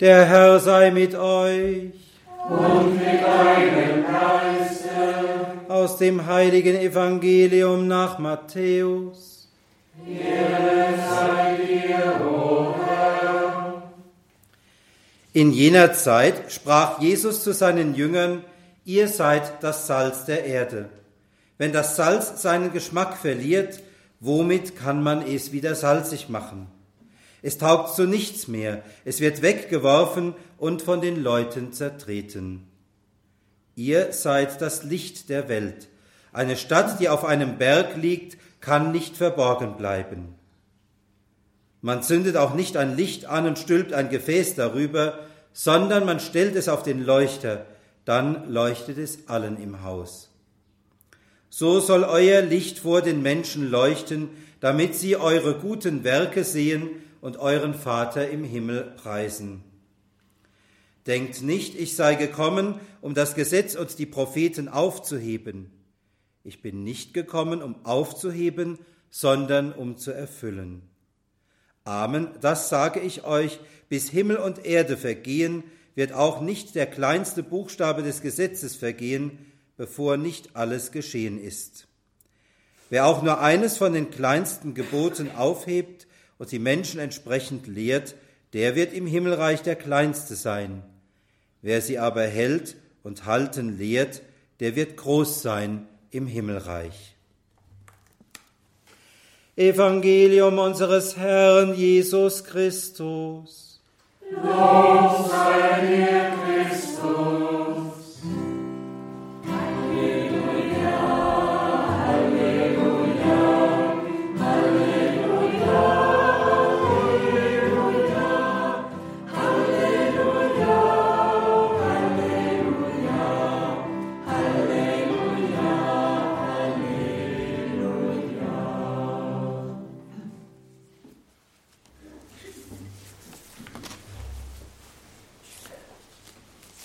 Der Herr sei mit euch. Und mit deinem Geiste. Aus dem heiligen Evangelium nach Matthäus. In jener Zeit sprach Jesus zu seinen Jüngern, ihr seid das Salz der Erde. Wenn das Salz seinen Geschmack verliert, womit kann man es wieder salzig machen? Es taugt zu nichts mehr, es wird weggeworfen und von den Leuten zertreten. Ihr seid das Licht der Welt. Eine Stadt, die auf einem Berg liegt, kann nicht verborgen bleiben. Man zündet auch nicht ein Licht an und stülpt ein Gefäß darüber, sondern man stellt es auf den Leuchter, dann leuchtet es allen im Haus. So soll euer Licht vor den Menschen leuchten, damit sie eure guten Werke sehen und euren Vater im Himmel preisen. Denkt nicht, ich sei gekommen, um das Gesetz und die Propheten aufzuheben. Ich bin nicht gekommen, um aufzuheben, sondern um zu erfüllen. Amen, das sage ich euch, bis Himmel und Erde vergehen, wird auch nicht der kleinste Buchstabe des Gesetzes vergehen, bevor nicht alles geschehen ist. Wer auch nur eines von den kleinsten Geboten aufhebt und die Menschen entsprechend lehrt, der wird im Himmelreich der Kleinste sein. Wer sie aber hält und halten lehrt, der wird groß sein im Himmelreich. Evangelium unseres Herrn Jesus Christus. Lob sei dir,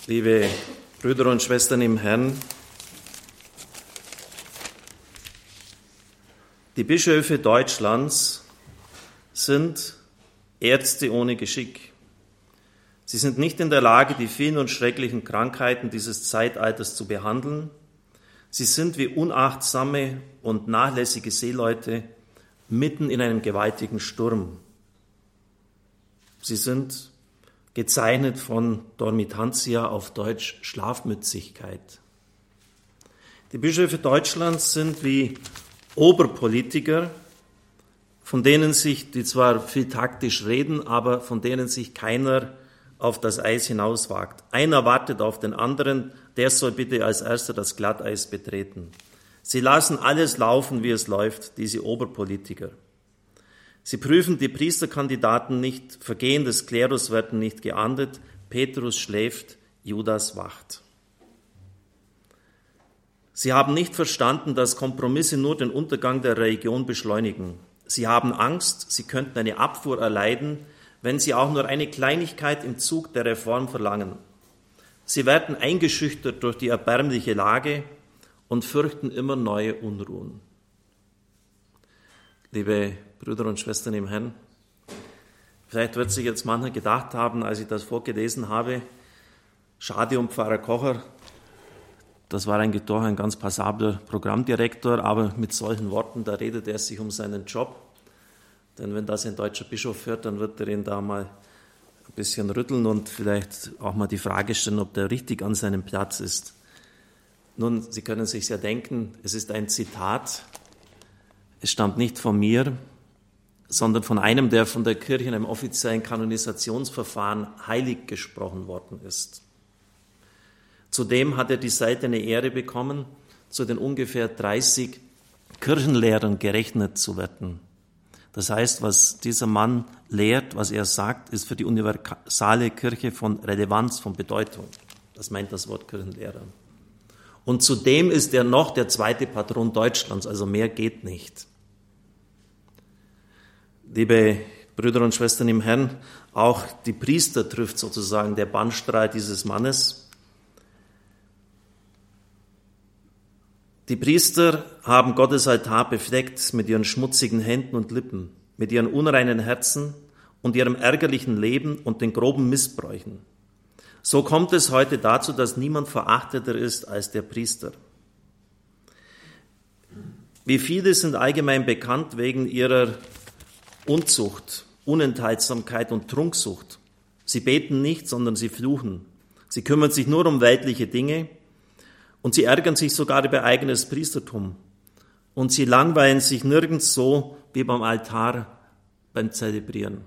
liebe Brüder und Schwestern im Herrn, die Bischöfe Deutschlands sind Ärzte ohne Geschick. Sie sind nicht in der Lage, die vielen und schrecklichen Krankheiten dieses Zeitalters zu behandeln. Sie sind wie unachtsame und nachlässige Seeleute mitten in einem gewaltigen Sturm. Sie sind gezeichnet von Dormitantia auf Deutsch Schlafmützigkeit. Die Bischöfe Deutschlands sind wie Oberpolitiker, von denen sich, die zwar viel taktisch reden, aber von denen sich keiner auf das Eis hinauswagt. Einer wartet auf den anderen, der soll bitte als erster das Glatteis betreten. Sie lassen alles laufen, wie es läuft, diese Oberpolitiker. Sie prüfen die Priesterkandidaten nicht, Vergehen des Klerus werden nicht geahndet, Petrus schläft, Judas wacht. Sie haben nicht verstanden, dass Kompromisse nur den Untergang der Religion beschleunigen. Sie haben Angst, sie könnten eine Abfuhr erleiden, wenn sie auch nur eine Kleinigkeit im Zug der Reform verlangen. Sie werden eingeschüchtert durch die erbärmliche Lage und fürchten immer neue Unruhen. Liebe Brüder und Schwestern im Herrn, vielleicht wird sich jetzt mancher gedacht haben, als ich das vorgelesen habe, schade um Pfarrer Kocher, das war eigentlich doch ein ganz passabler Programmdirektor, aber mit solchen Worten, da redet er sich um seinen Job. Denn wenn das ein deutscher Bischof hört, dann wird er ihn da mal ein bisschen rütteln und vielleicht auch mal die Frage stellen, ob der richtig an seinem Platz ist. Nun, Sie können sich ja denken, es ist ein Zitat es stammt nicht von mir, sondern von einem, der von der Kirche in einem offiziellen Kanonisationsverfahren heilig gesprochen worden ist. Zudem hat er die seltene Ehre bekommen, zu den ungefähr 30 Kirchenlehrern gerechnet zu werden. Das heißt, was dieser Mann lehrt, was er sagt, ist für die universale Kirche von Relevanz, von Bedeutung. Das meint das Wort Kirchenlehrer. Und zudem ist er noch der zweite Patron Deutschlands, also mehr geht nicht. Liebe Brüder und Schwestern im Herrn, auch die Priester trifft sozusagen der Bannstrahl dieses Mannes. Die Priester haben Gottes Altar befleckt mit ihren schmutzigen Händen und Lippen, mit ihren unreinen Herzen und ihrem ärgerlichen Leben und den groben Missbräuchen. So kommt es heute dazu, dass niemand verachteter ist als der Priester. Wie viele sind allgemein bekannt wegen ihrer Unzucht, Unenthaltsamkeit und Trunksucht. Sie beten nicht, sondern sie fluchen. Sie kümmern sich nur um weltliche Dinge und sie ärgern sich sogar über eigenes Priestertum. Und sie langweilen sich nirgends so wie beim Altar beim Zelebrieren.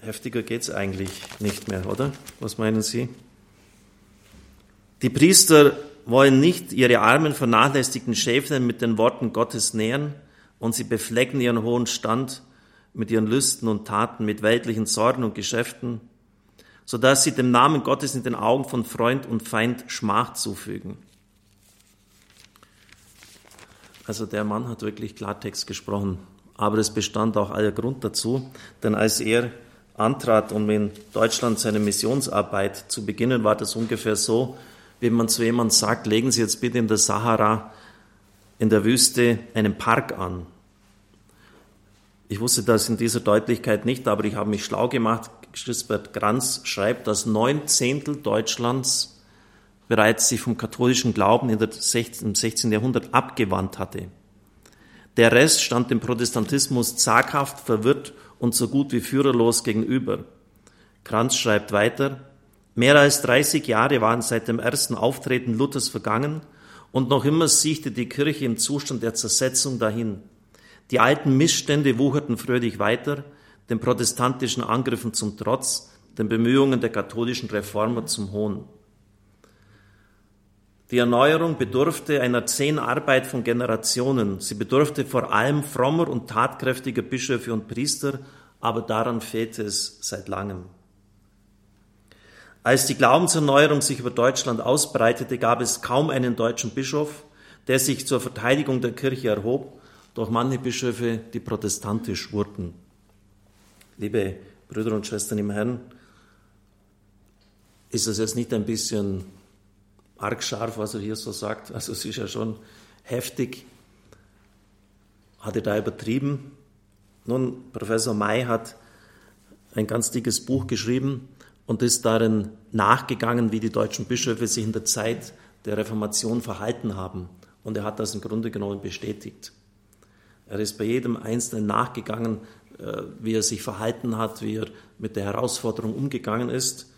Heftiger geht's eigentlich nicht mehr, oder? Was meinen Sie? Die Priester wollen nicht ihre armen, vernachlässigten Schäflein mit den Worten Gottes nähren und sie beflecken ihren hohen Stand mit ihren Lüsten und Taten, mit weltlichen Sorgen und Geschäften, so dass sie dem Namen Gottes in den Augen von Freund und Feind Schmach zufügen. Also der Mann hat wirklich Klartext gesprochen, aber es bestand auch aller Grund dazu, denn als er antrat, um in Deutschland seine Missionsarbeit zu beginnen, war das ungefähr so, wenn man zu jemandem sagt, legen Sie jetzt bitte in der Sahara, in der Wüste, einen Park an. Ich wusste das in dieser Deutlichkeit nicht, aber ich habe mich schlau gemacht. Gisbert Granz schreibt, dass neun Zehntel Deutschlands bereits sich vom katholischen Glauben im 16. Jahrhundert abgewandt hatte. Der Rest stand dem Protestantismus zaghaft, verwirrt und so gut wie führerlos gegenüber. Kranz schreibt weiter, Mehr als 30 Jahre waren seit dem ersten Auftreten Luthers vergangen und noch immer siechte die Kirche im Zustand der Zersetzung dahin. Die alten Missstände wucherten fröhlich weiter, den protestantischen Angriffen zum Trotz, den Bemühungen der katholischen Reformer zum Hohn. Die Erneuerung bedurfte einer zehn Arbeit von Generationen. Sie bedurfte vor allem frommer und tatkräftiger Bischöfe und Priester, aber daran fehlte es seit langem. Als die Glaubenserneuerung sich über Deutschland ausbreitete, gab es kaum einen deutschen Bischof, der sich zur Verteidigung der Kirche erhob, doch manche Bischöfe, die protestantisch wurden. Liebe Brüder und Schwestern im Herrn, ist das jetzt nicht ein bisschen arg scharf, was er hier so sagt? Also es ist ja schon heftig. Hat er da übertrieben? Nun, Professor May hat ein ganz dickes Buch geschrieben, und ist darin nachgegangen, wie die deutschen Bischöfe sich in der Zeit der Reformation verhalten haben. Und er hat das im Grunde genommen bestätigt. Er ist bei jedem Einzelnen nachgegangen, äh, wie er sich verhalten hat, wie er mit der Herausforderung umgegangen ist.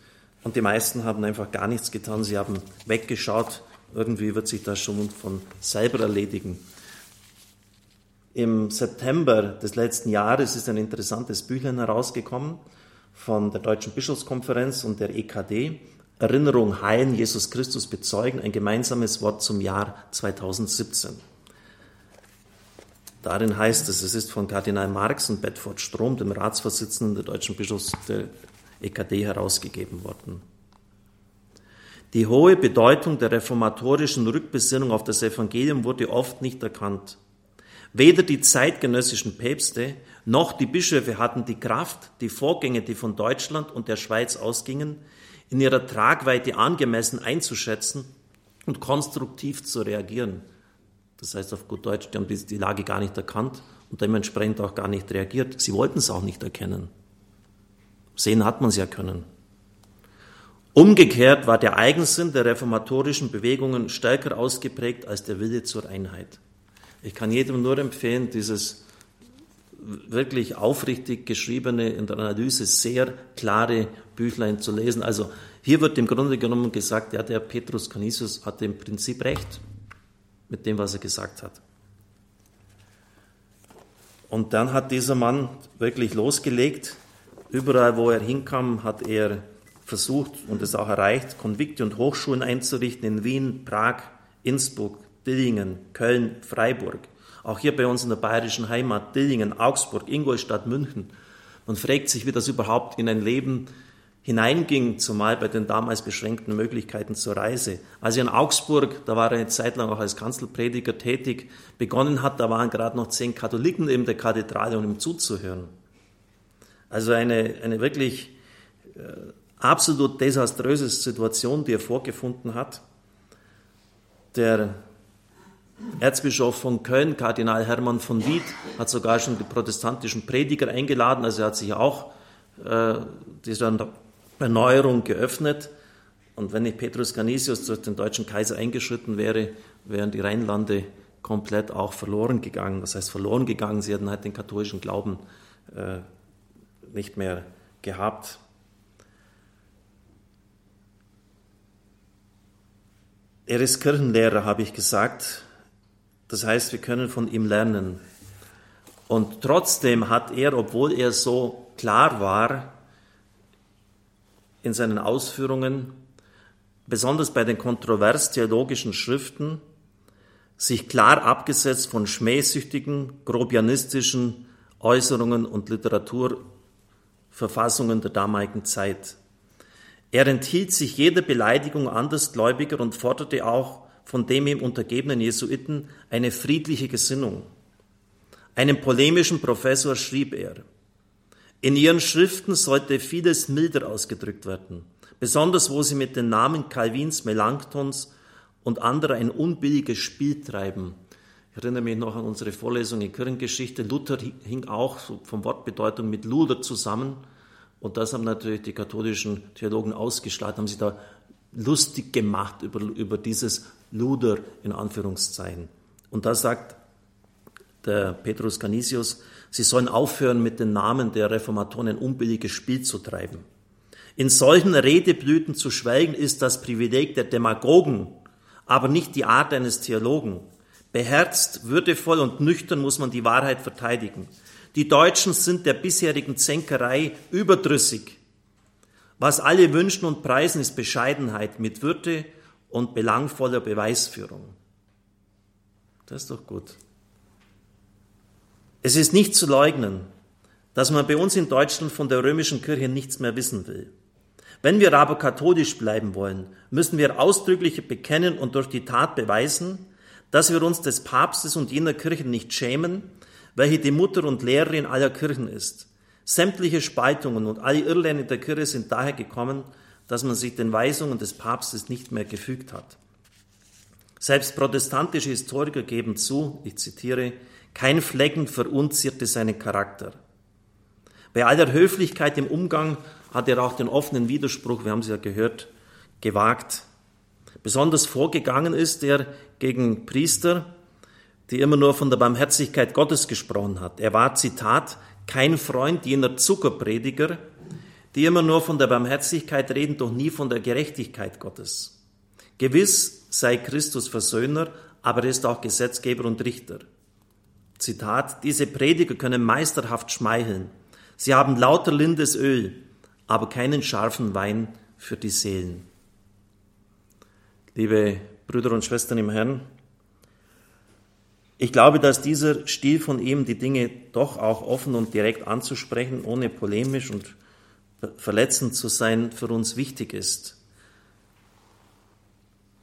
Und die meisten haben einfach gar nichts getan. Sie haben weggeschaut. Irgendwie wird sich das schon von selber erledigen. Im September des letzten Jahres ist ein interessantes Büchlein herausgekommen von der Deutschen Bischofskonferenz und der EKD, Erinnerung heilen, Jesus Christus bezeugen, ein gemeinsames Wort zum Jahr 2017. Darin heißt es, es ist von Kardinal Marx und Bedford Strom, dem Ratsvorsitzenden der Deutschen Bischofs der EKD, herausgegeben worden. Die hohe Bedeutung der reformatorischen Rückbesinnung auf das Evangelium wurde oft nicht erkannt. Weder die zeitgenössischen Päpste noch die Bischöfe hatten die Kraft, die Vorgänge, die von Deutschland und der Schweiz ausgingen, in ihrer Tragweite angemessen einzuschätzen und konstruktiv zu reagieren. Das heißt auf gut Deutsch, die haben die Lage gar nicht erkannt und dementsprechend auch gar nicht reagiert. Sie wollten es auch nicht erkennen. Sehen hat man es ja können. Umgekehrt war der Eigensinn der reformatorischen Bewegungen stärker ausgeprägt als der Wille zur Einheit. Ich kann jedem nur empfehlen, dieses wirklich aufrichtig geschriebene, in der Analyse sehr klare Büchlein zu lesen. Also hier wird im Grunde genommen gesagt, ja, der Petrus Canisius hatte im Prinzip recht mit dem, was er gesagt hat. Und dann hat dieser Mann wirklich losgelegt. Überall, wo er hinkam, hat er versucht und es auch erreicht, Konvikte und Hochschulen einzurichten in Wien, Prag, Innsbruck, Dillingen, Köln, Freiburg. Auch hier bei uns in der bayerischen Heimat, Dillingen, Augsburg, Ingolstadt, München. Man fragt sich, wie das überhaupt in ein Leben hineinging, zumal bei den damals beschränkten Möglichkeiten zur Reise. Als er in Augsburg, da war er eine Zeit lang auch als Kanzelprediger tätig, begonnen hat, da waren gerade noch zehn Katholiken in der Kathedrale, um ihm zuzuhören. Also eine, eine wirklich äh, absolut desaströse Situation, die er vorgefunden hat. Der Erzbischof von Köln, Kardinal Hermann von Wied, hat sogar schon die protestantischen Prediger eingeladen, also er hat sich auch äh, dieser Erneuerung geöffnet. Und wenn nicht Petrus Canisius durch den deutschen Kaiser eingeschritten wäre, wären die Rheinlande komplett auch verloren gegangen. Das heißt, verloren gegangen, sie hätten halt den katholischen Glauben äh, nicht mehr gehabt. Er ist Kirchenlehrer, habe ich gesagt. Das heißt, wir können von ihm lernen. Und trotzdem hat er, obwohl er so klar war in seinen Ausführungen, besonders bei den kontrovers theologischen Schriften, sich klar abgesetzt von schmähsüchtigen, grobianistischen Äußerungen und Literaturverfassungen der damaligen Zeit. Er enthielt sich jeder Beleidigung Andersgläubiger und forderte auch von dem ihm untergebenen Jesuiten eine friedliche Gesinnung. Einem polemischen Professor schrieb er, in ihren Schriften sollte vieles milder ausgedrückt werden, besonders wo sie mit den Namen Calvins, Melanchthons und anderer ein unbilliges Spiel treiben. Ich erinnere mich noch an unsere Vorlesung in Kirchengeschichte. Luther hing auch vom Wortbedeutung mit Luder zusammen. Und das haben natürlich die katholischen Theologen ausgeschlagen, haben sich da lustig gemacht über, über dieses Luder in Anführungszeichen. Und da sagt der Petrus Canisius, sie sollen aufhören, mit den Namen der Reformatoren ein unbilliges Spiel zu treiben. In solchen Redeblüten zu schwelgen ist das Privileg der Demagogen, aber nicht die Art eines Theologen. Beherzt, würdevoll und nüchtern muss man die Wahrheit verteidigen. Die Deutschen sind der bisherigen Zänkerei überdrüssig. Was alle wünschen und preisen, ist Bescheidenheit mit Würde und belangvoller Beweisführung. Das ist doch gut. Es ist nicht zu leugnen, dass man bei uns in Deutschland von der römischen Kirche nichts mehr wissen will. Wenn wir aber katholisch bleiben wollen, müssen wir ausdrücklich bekennen und durch die Tat beweisen, dass wir uns des Papstes und jener Kirche nicht schämen, welche die Mutter und Lehrerin aller Kirchen ist. Sämtliche Spaltungen und alle Irrlehrer der Kirche sind daher gekommen, dass man sich den Weisungen des Papstes nicht mehr gefügt hat. Selbst protestantische Historiker geben zu, ich zitiere, kein Flecken verunzierte seinen Charakter. Bei aller Höflichkeit im Umgang hat er auch den offenen Widerspruch, wir haben es ja gehört, gewagt. Besonders vorgegangen ist er gegen Priester, die immer nur von der Barmherzigkeit Gottes gesprochen hat. Er war, Zitat, kein Freund jener Zuckerprediger, die immer nur von der Barmherzigkeit reden, doch nie von der Gerechtigkeit Gottes. Gewiss sei Christus Versöhner, aber er ist auch Gesetzgeber und Richter. Zitat, diese Prediger können meisterhaft schmeicheln. Sie haben lauter lindes Öl, aber keinen scharfen Wein für die Seelen. Liebe Brüder und Schwestern im Herrn, ich glaube, dass dieser Stil von ihm, die Dinge doch auch offen und direkt anzusprechen, ohne polemisch und verletzend zu sein, für uns wichtig ist.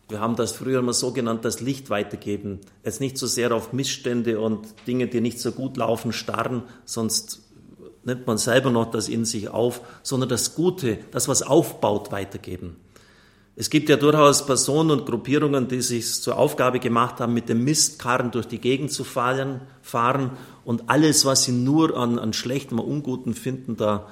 Wir haben das früher immer so genannt, das Licht weitergeben. Jetzt nicht so sehr auf Missstände und Dinge, die nicht so gut laufen, starren, sonst nimmt man selber noch das in sich auf, sondern das Gute, das was aufbaut, weitergeben. Es gibt ja durchaus Personen und Gruppierungen, die sich zur Aufgabe gemacht haben, mit dem Mistkarren durch die Gegend zu fahren, fahren und alles, was sie nur an, an Schlechtem, Unguten finden, da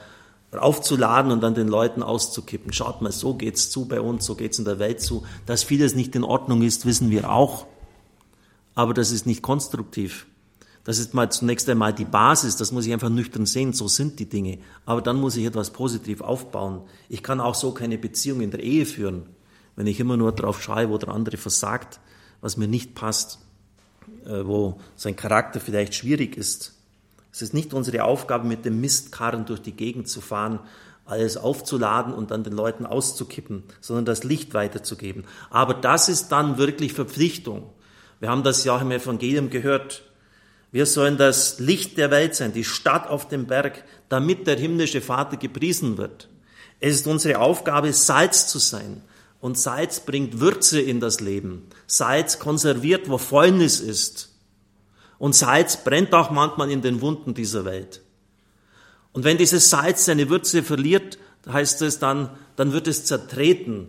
aufzuladen und dann den Leuten auszukippen. Schaut mal, so geht's zu bei uns, so geht's in der Welt zu. Dass vieles nicht in Ordnung ist, wissen wir auch. Aber das ist nicht konstruktiv. Das ist mal zunächst einmal die Basis, das muss ich einfach nüchtern sehen, so sind die Dinge. Aber dann muss ich etwas positiv aufbauen. Ich kann auch so keine Beziehung in der Ehe führen, wenn ich immer nur drauf schaue, wo der andere versagt, was mir nicht passt, äh, wo sein Charakter vielleicht schwierig ist. Es ist nicht unsere Aufgabe, mit dem Mistkarren durch die Gegend zu fahren, alles aufzuladen und dann den Leuten auszukippen, sondern das Licht weiterzugeben. Aber das ist dann wirklich Verpflichtung. Wir haben das ja auch im Evangelium gehört. Wir sollen das Licht der Welt sein, die Stadt auf dem Berg, damit der himmlische Vater gepriesen wird. Es ist unsere Aufgabe, Salz zu sein. Und Salz bringt Würze in das Leben. Salz konserviert, wo Fäulnis ist. Und Salz brennt auch manchmal in den Wunden dieser Welt. Und wenn dieses Salz seine Würze verliert, heißt es dann, dann wird es zertreten.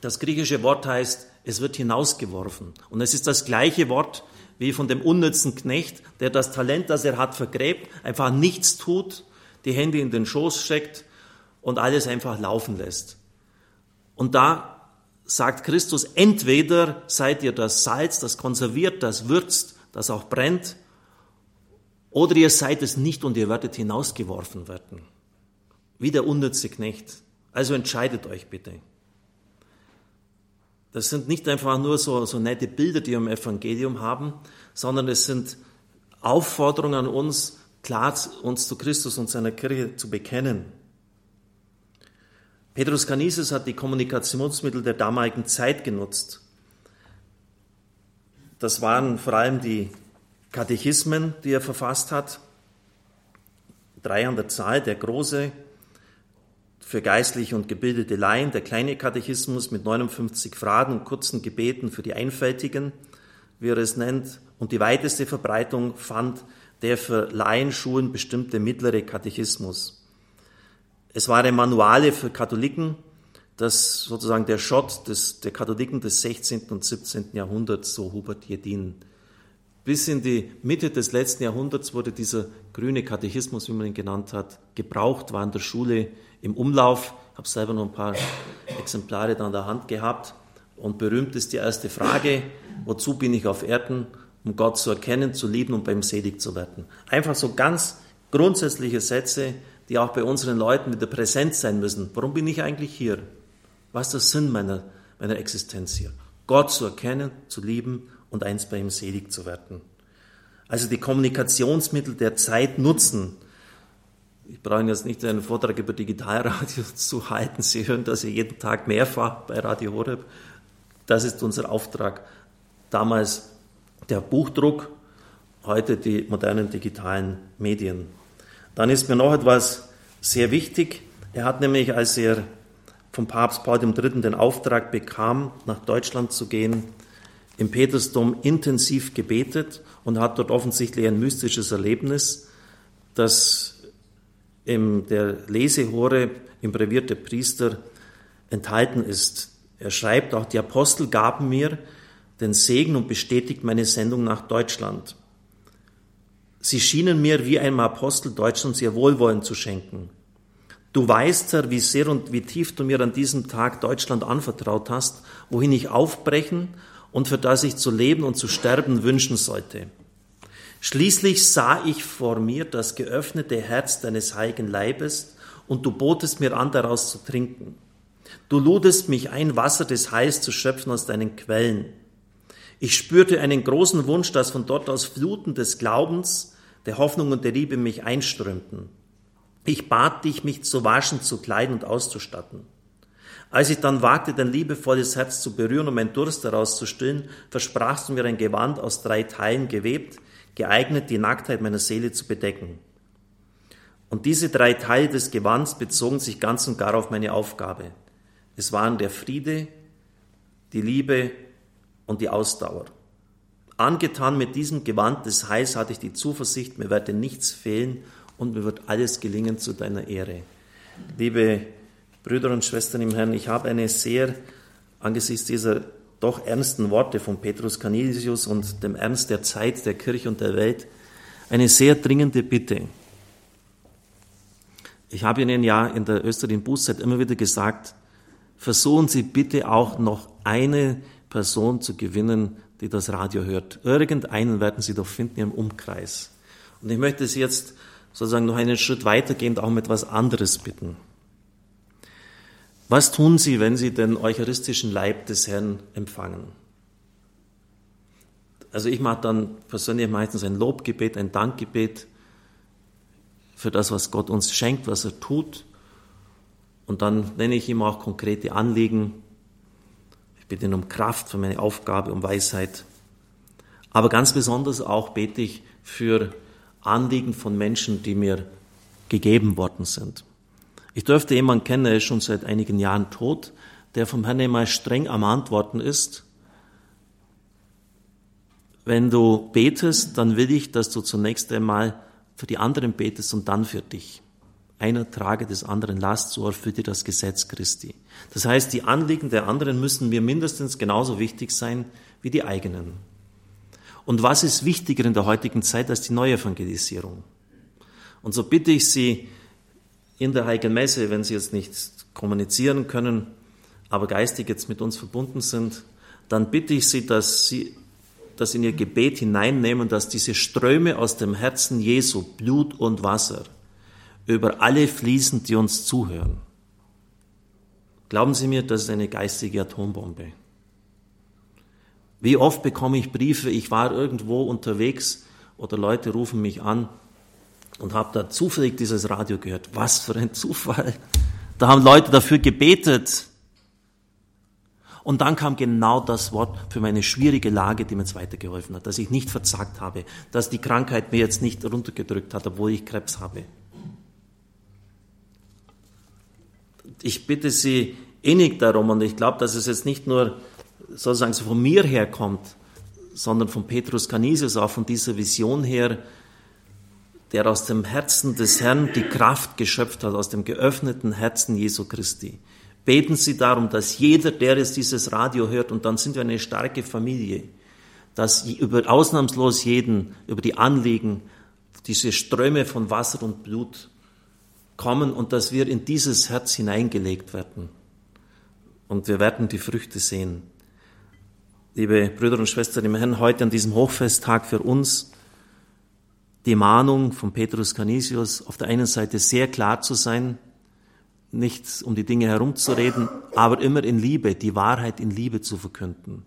Das griechische Wort heißt es wird hinausgeworfen. Und es ist das gleiche Wort wie von dem unnützen Knecht, der das Talent, das er hat, vergräbt, einfach nichts tut, die Hände in den Schoß steckt und alles einfach laufen lässt. Und da sagt Christus, entweder seid ihr das Salz, das konserviert, das würzt, das auch brennt, oder ihr seid es nicht und ihr werdet hinausgeworfen werden. Wie der unnütze Knecht. Also entscheidet euch bitte. Das sind nicht einfach nur so, so nette Bilder, die wir im Evangelium haben, sondern es sind Aufforderungen an uns, klar uns zu Christus und seiner Kirche zu bekennen. Petrus Canisius hat die Kommunikationsmittel der damaligen Zeit genutzt. Das waren vor allem die Katechismen, die er verfasst hat. Drei an der Zahl, der große für geistliche und gebildete Laien, der kleine Katechismus mit 59 Fragen und kurzen Gebeten für die Einfältigen, wie er es nennt, und die weiteste Verbreitung fand der für Laienschulen bestimmte mittlere Katechismus. Es waren Manuale für Katholiken, das sozusagen der Schott des, der Katholiken des 16. und 17. Jahrhunderts, so Hubert Jedin. Bis in die Mitte des letzten Jahrhunderts wurde dieser grüne Katechismus, wie man ihn genannt hat, gebraucht, war in der Schule im Umlauf. Ich habe selber noch ein paar Exemplare da an der Hand gehabt. Und berühmt ist die erste Frage, wozu bin ich auf Erden? Um Gott zu erkennen, zu lieben und beim selig zu werden. Einfach so ganz grundsätzliche Sätze, die auch bei unseren Leuten wieder präsent sein müssen. Warum bin ich eigentlich hier? Was ist der Sinn meiner, meiner Existenz hier? Gott zu erkennen, zu lieben und eins bei ihm selig zu werden. Also die Kommunikationsmittel der Zeit nutzen. Ich brauche jetzt nicht einen Vortrag über Digitalradio zu halten. Sie hören das ja jeden Tag mehrfach bei Radio Horeb. Das ist unser Auftrag. Damals der Buchdruck, heute die modernen digitalen Medien. Dann ist mir noch etwas sehr wichtig. Er hat nämlich, als er vom Papst Paul III. den Auftrag bekam, nach Deutschland zu gehen, im Petersdom intensiv gebetet und hat dort offensichtlich ein mystisches Erlebnis, das in der Lesehore im Brevier der Priester enthalten ist. Er schreibt auch, die Apostel gaben mir den Segen und bestätigt meine Sendung nach Deutschland. Sie schienen mir wie einem Apostel Deutschlands ihr Wohlwollen zu schenken. Du weißt, Herr, wie sehr und wie tief du mir an diesem Tag Deutschland anvertraut hast, wohin ich aufbrechen und für das ich zu leben und zu sterben wünschen sollte. Schließlich sah ich vor mir das geöffnete Herz deines heiligen Leibes und du botest mir an, daraus zu trinken. Du ludest mich ein, Wasser des Heils zu schöpfen aus deinen Quellen. Ich spürte einen großen Wunsch, dass von dort aus Fluten des Glaubens, der Hoffnung und der Liebe mich einströmten. Ich bat dich, mich zu waschen, zu kleiden und auszustatten. Als ich dann wagte, dein liebevolles Herz zu berühren, um meinen Durst daraus zu stillen, versprachst du mir ein Gewand aus drei Teilen gewebt, geeignet, die Nacktheit meiner Seele zu bedecken. Und diese drei Teile des Gewands bezogen sich ganz und gar auf meine Aufgabe. Es waren der Friede, die Liebe und die Ausdauer. Angetan mit diesem Gewand des Heils hatte ich die Zuversicht, mir werde nichts fehlen und mir wird alles gelingen zu deiner Ehre. Liebe Brüder und Schwestern im Herrn, ich habe eine sehr, angesichts dieser doch ernsten Worte von Petrus Canisius und dem Ernst der Zeit, der Kirche und der Welt, eine sehr dringende Bitte. Ich habe Ihnen ja in der österreichischen Bußzeit immer wieder gesagt, versuchen Sie bitte auch noch eine Person zu gewinnen, die das Radio hört. Irgendeinen werden Sie doch finden im Umkreis. Und ich möchte Sie jetzt sozusagen noch einen Schritt weitergehend auch um etwas anderes bitten. Was tun Sie, wenn Sie den eucharistischen Leib des Herrn empfangen? Also ich mache dann persönlich meistens ein Lobgebet, ein Dankgebet für das, was Gott uns schenkt, was er tut. Und dann nenne ich ihm auch konkrete Anliegen. Ich bitte ihn um Kraft für meine Aufgabe, um Weisheit. Aber ganz besonders auch bete ich für Anliegen von Menschen, die mir gegeben worden sind. Ich dürfte jemanden kennen, der ist schon seit einigen Jahren tot, der vom Herrn einmal streng am Antworten ist. Wenn du betest, dann will ich, dass du zunächst einmal für die anderen betest und dann für dich. Einer trage des anderen Last, so erfüllt ihr das Gesetz Christi. Das heißt, die Anliegen der anderen müssen mir mindestens genauso wichtig sein wie die eigenen. Und was ist wichtiger in der heutigen Zeit als die Neuevangelisierung? Und so bitte ich Sie in der Heiligen Messe, wenn Sie jetzt nicht kommunizieren können, aber geistig jetzt mit uns verbunden sind, dann bitte ich Sie, dass Sie das in Ihr Gebet hineinnehmen, dass diese Ströme aus dem Herzen Jesu, Blut und Wasser, über alle fließen, die uns zuhören. Glauben Sie mir, das ist eine geistige Atombombe. Wie oft bekomme ich Briefe, ich war irgendwo unterwegs oder Leute rufen mich an und habe da zufällig dieses Radio gehört. Was für ein Zufall. Da haben Leute dafür gebetet. Und dann kam genau das Wort für meine schwierige Lage, die mir jetzt weitergeholfen hat, dass ich nicht verzagt habe, dass die Krankheit mir jetzt nicht runtergedrückt hat, obwohl ich Krebs habe. Ich bitte Sie innig darum, und ich glaube, dass es jetzt nicht nur sozusagen so von mir herkommt, sondern von Petrus Canisius, auch von dieser Vision her, der aus dem Herzen des Herrn die Kraft geschöpft hat, aus dem geöffneten Herzen Jesu Christi. Beten Sie darum, dass jeder, der jetzt dieses Radio hört, und dann sind wir eine starke Familie, dass über ausnahmslos jeden, über die Anliegen, diese Ströme von Wasser und Blut kommen und dass wir in dieses Herz hineingelegt werden. Und wir werden die Früchte sehen. Liebe Brüder und Schwestern im Herrn, heute an diesem Hochfesttag für uns die Mahnung von Petrus Canisius, auf der einen Seite sehr klar zu sein, nicht um die Dinge herumzureden, aber immer in Liebe, die Wahrheit in Liebe zu verkünden.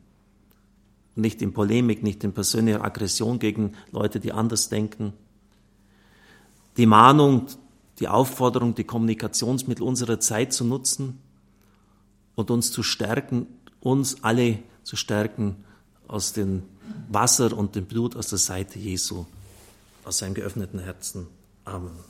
Nicht in Polemik, nicht in persönlicher Aggression gegen Leute, die anders denken. Die Mahnung, die Aufforderung, die Kommunikationsmittel unserer Zeit zu nutzen und uns zu stärken, uns alle zu stärken aus dem Wasser und dem Blut aus der Seite Jesu, aus seinem geöffneten Herzen. Amen.